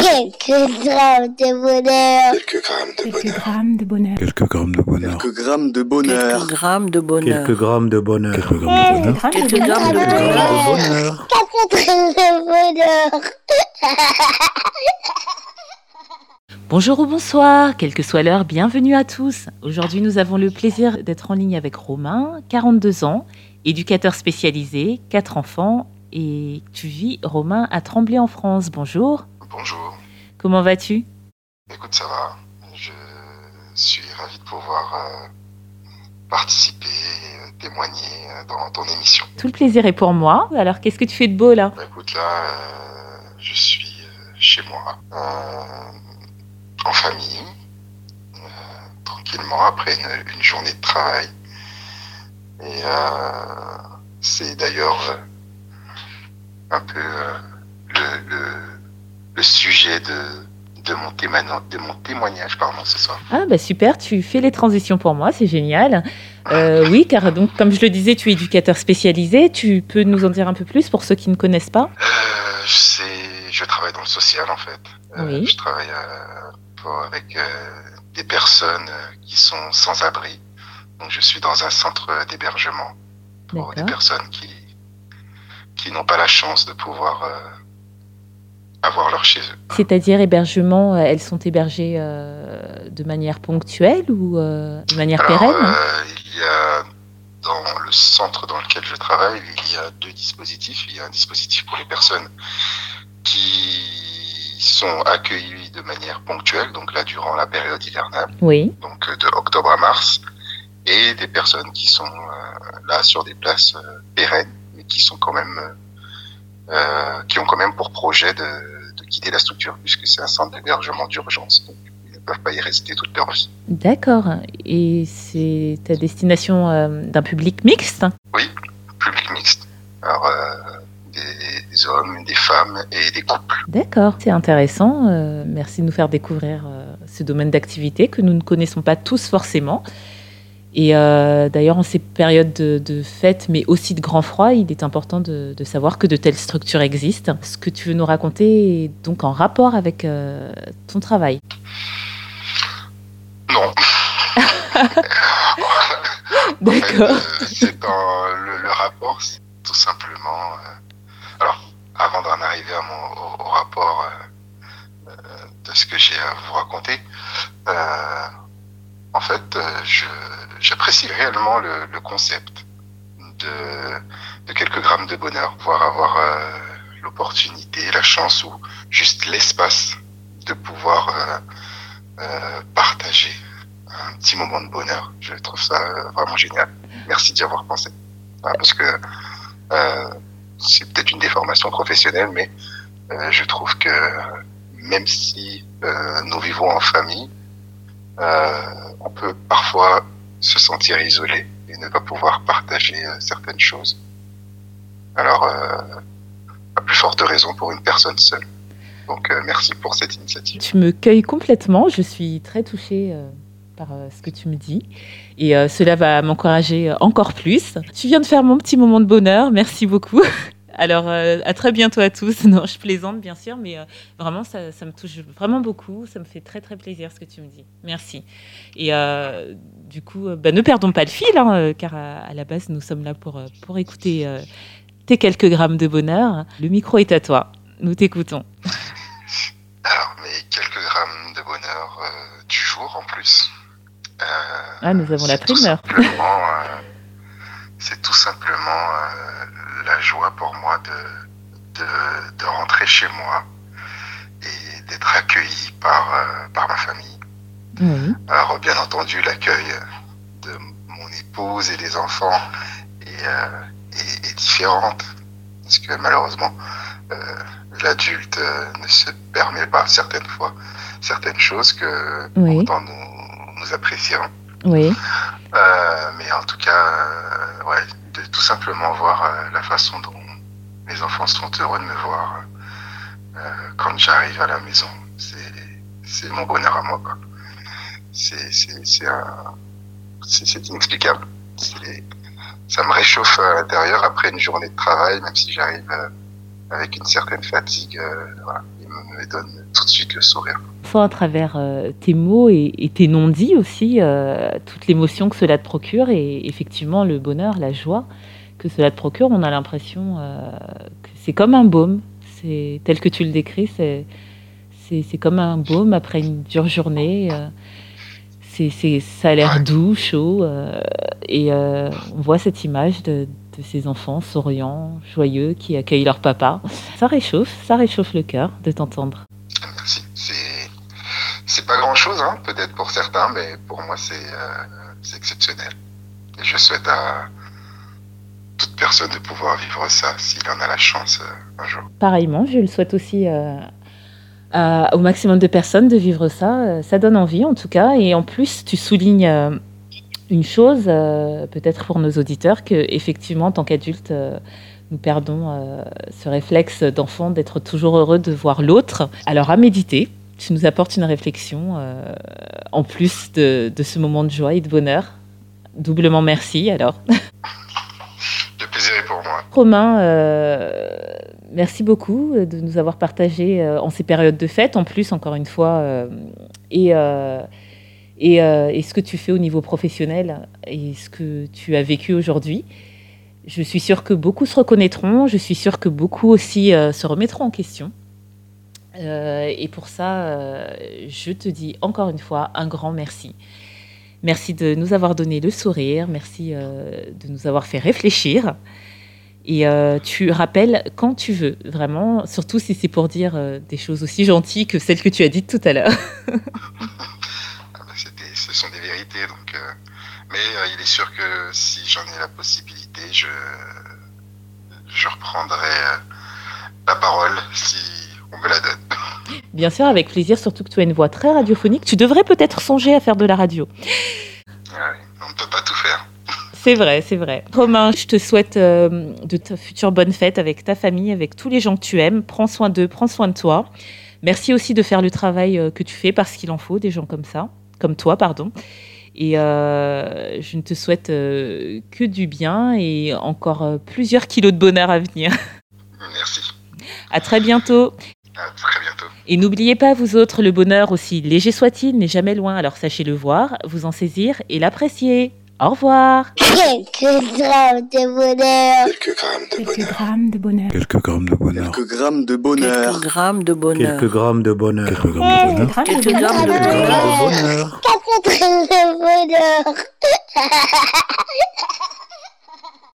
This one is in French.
Quelques grammes de bonheur. Quelques grammes de Quelques bonheur. grammes de bonheur. Quelques grammes de bonheur. Quelques grammes de bonheur. Quelques grammes de bonheur. Quelques grammes de bonheur. Quelques grammes de bonheur. Quelques grammes de Quelques bonheur. Quatre grammes de bonheur. Bonjour ou bonsoir, quelle que soit l'heure, bienvenue à tous. Aujourd'hui, nous avons le plaisir d'être en ligne avec Romain, 42 ans, éducateur spécialisé, 4 enfants, et tu vis, Romain, à Tremblay en France. Bonjour, Bonjour. Comment vas-tu? Écoute, ça va. Je suis ravi de pouvoir euh, participer et euh, témoigner euh, dans ton émission. Tout le plaisir est pour moi. Alors, qu'est-ce que tu fais de beau là? Bah, écoute, là, euh, je suis chez moi, en famille, tranquillement, après une, une journée de travail. Et c'est d'ailleurs un peu euh, le, le, le sujet de, de, mon témoignage, de mon témoignage pardon, ce soir. Ah bah super, tu fais les transitions pour moi, c'est génial. Euh, oui, car donc comme je le disais, tu es éducateur spécialisé. Tu peux nous en dire un peu plus pour ceux qui ne connaissent pas? Euh, je travaille dans le social en fait. Euh, Oui. Je travaille euh, pour- avec des personnes qui sont sans abri. Donc je suis dans un centre d'hébergement pour des personnes qui qui n'ont pas la chance de pouvoir avoir leur chez eux. C'est-à-dire hébergement, euh, elles sont hébergées euh, de manière ponctuelle ou euh, de manière Alors, pérenne? euh, il y a dans le centre dans lequel je travaille, il y a deux dispositifs. Il y a un dispositif pour les personnes qui sont accueillies de manière ponctuelle, donc là durant la période hivernale, Oui, donc de octobre à mars, et des personnes qui sont là sur des places pérennes, mais qui sont quand même euh, qui ont quand même pour projet de, de quitter la structure, puisque c'est un centre d'hébergement d'urgence. Donc, ils ne peuvent pas y rester toute leur vie. d'accord. Et c'est à destination euh, d'un public mixte? Public mixte. Alors, euh, des, des hommes, des femmes et des couples. D'accord, c'est intéressant. Merci de nous faire découvrir ce domaine d'activité que nous ne connaissons pas tous forcément. Et euh, d'ailleurs, en ces périodes de, de fêtes, mais aussi de grand froid, il est important de, de savoir que de telles structures existent. Ce que tu veux nous raconter est donc en rapport avec euh, ton travail. Non. D'accord. Euh, c'est dans le, le rapport, c'est tout simplement. euh, alors, avant d'en arriver à mon, au, au rapport euh, euh, de ce que j'ai à vous raconter, euh, en fait, euh, j'apprécie réellement le, concept de, quelques grammes de bonheur, voire avoir euh, l'opportunité, la chance ou juste l'espace de pouvoir euh, partager un petit moment de bonheur. Je trouve ça vraiment génial. Merci d'y avoir pensé. Parce que c'est peut-être une déformation professionnelle, mais je trouve que même si nous vivons en famille, on peut parfois se sentir isolé et ne pas pouvoir partager euh, certaines choses. Alors, euh, à plus forte raison pour une personne seule. Donc, euh, merci pour cette initiative. Tu me cueilles complètement. Je suis très touchée euh, par euh, ce que tu me dis. Et euh, cela va m'encourager euh, encore plus. Tu viens de faire mon petit moment de bonheur. Merci beaucoup. Alors, euh, à très bientôt à tous. Non, je plaisante, bien sûr, mais euh, vraiment, ça, ça me touche vraiment beaucoup. Ça me fait très, très plaisir ce que tu me dis. Merci. Et euh, du coup, bah, ne perdons pas le fil, hein, car à, à la base, nous sommes là pour, pour écouter tes quelques grammes de bonheur. Le micro est à toi. Nous t'écoutons. Alors, mes quelques grammes de bonheur euh, du jour en plus. Euh, Ah, nous avons la primeur. C'est tout simplement euh, la joie pour moi de, de, de rentrer chez moi et d'être accueilli par, euh, par ma famille. Alors, bien entendu, l'accueil de mon épouse et des enfants est, euh, est, est différente. Parce que malheureusement, euh, l'adulte ne se permet pas certaines fois certaines choses que Oui. pourtant nous, nous apprécions. Oui. Euh, mais en tout cas, euh, ouais, de tout simplement voir euh, la façon dont mes enfants sont heureux de me voir quand j'arrive à la maison, c'est mon bonheur à moi. C'est inexplicable. Ça me réchauffe à l'intérieur après une journée de travail, même si j'arrive avec une certaine fatigue. Me donne tout de suite le sourire. On sent à travers euh, tes mots et, et tes non-dits aussi euh, toute l'émotion que cela te procure et effectivement le bonheur, la joie que cela te procure. On a l'impression euh, que c'est comme un baume. C'est tel que tu le décris, c'est c'est comme un baume après une dure journée. c'est c'est ça a l'air doux, chaud et on voit cette image de de ces enfants souriants, joyeux, qui accueillent leur papa. Ça réchauffe, ça réchauffe le cœur de t'entendre. Merci. C'est pas grand chose, hein, peut-être pour certains, mais pour moi c'est euh, c'est exceptionnel. Et je souhaite à toute personne de pouvoir vivre ça s'il en a la chance euh, un jour. Pareillement, je le souhaite aussi euh, au maximum de personnes de vivre ça. Euh, Ça donne envie en tout cas. Et en plus, tu soulignes euh, une chose, euh, peut-être pour nos auditeurs, que effectivement, en tant qu'adultes, euh, nous perdons euh, ce réflexe d'enfant d'être toujours heureux de voir l'autre. Alors à méditer, tu nous apportes une réflexion en plus de, de ce moment de joie et de bonheur. Doublement merci alors. Le plaisir est pour moi. Romain, merci beaucoup de nous avoir partagé en ces périodes de fête, en plus, encore une fois, et, et, euh, et ce que tu fais au niveau professionnel et ce que tu as vécu aujourd'hui. Je suis sûre que beaucoup se reconnaîtront, je suis sûre que beaucoup aussi euh, se remettront en question. Euh, et pour ça, je te dis encore une fois un grand merci. Merci de nous avoir donné le sourire, merci de nous avoir fait réfléchir. Et tu rappelles quand tu veux, vraiment, surtout si c'est pour dire des choses aussi gentilles que celles que tu as dites tout à l'heure. donc. euh, mais euh, il est sûr que si j'en ai la possibilité, je je reprendrai euh, la parole si on me la donne. Bien sûr, avec plaisir, surtout que tu as une voix très radiophonique. Tu devrais peut-être songer à faire de la radio. Ouais, on ne peut pas tout faire. C'est vrai, c'est vrai. Romain, je te souhaite euh, de ta future bonne fête avec ta famille, avec tous les gens que tu aimes. Prends soin d'eux, prends soin de toi. Merci aussi de faire le travail que tu fais parce qu'il en faut des gens comme ça, comme toi, pardon. Et euh, je ne te souhaite euh, que du bien et encore euh, plusieurs kilos de bonheur à venir. Merci. À très bientôt. À très bientôt. Et n'oubliez pas, vous autres, le bonheur, aussi léger soit-il, n'est jamais loin. Alors sachez le voir, vous en saisir et l'apprécier. Au revoir. Quelques grammes de bonheur. Quelques grammes de Quelques bonheur. grammes de bonheur. Quelques grammes de bonheur. Quelques grammes de bonheur. Quelques grammes de bonheur. Quelques grammes de bonheur. Quelques grammes de bonheur. Quelques Quelques grammes de Quelques bonheur. bonheur. Quatre grammes de bonheur.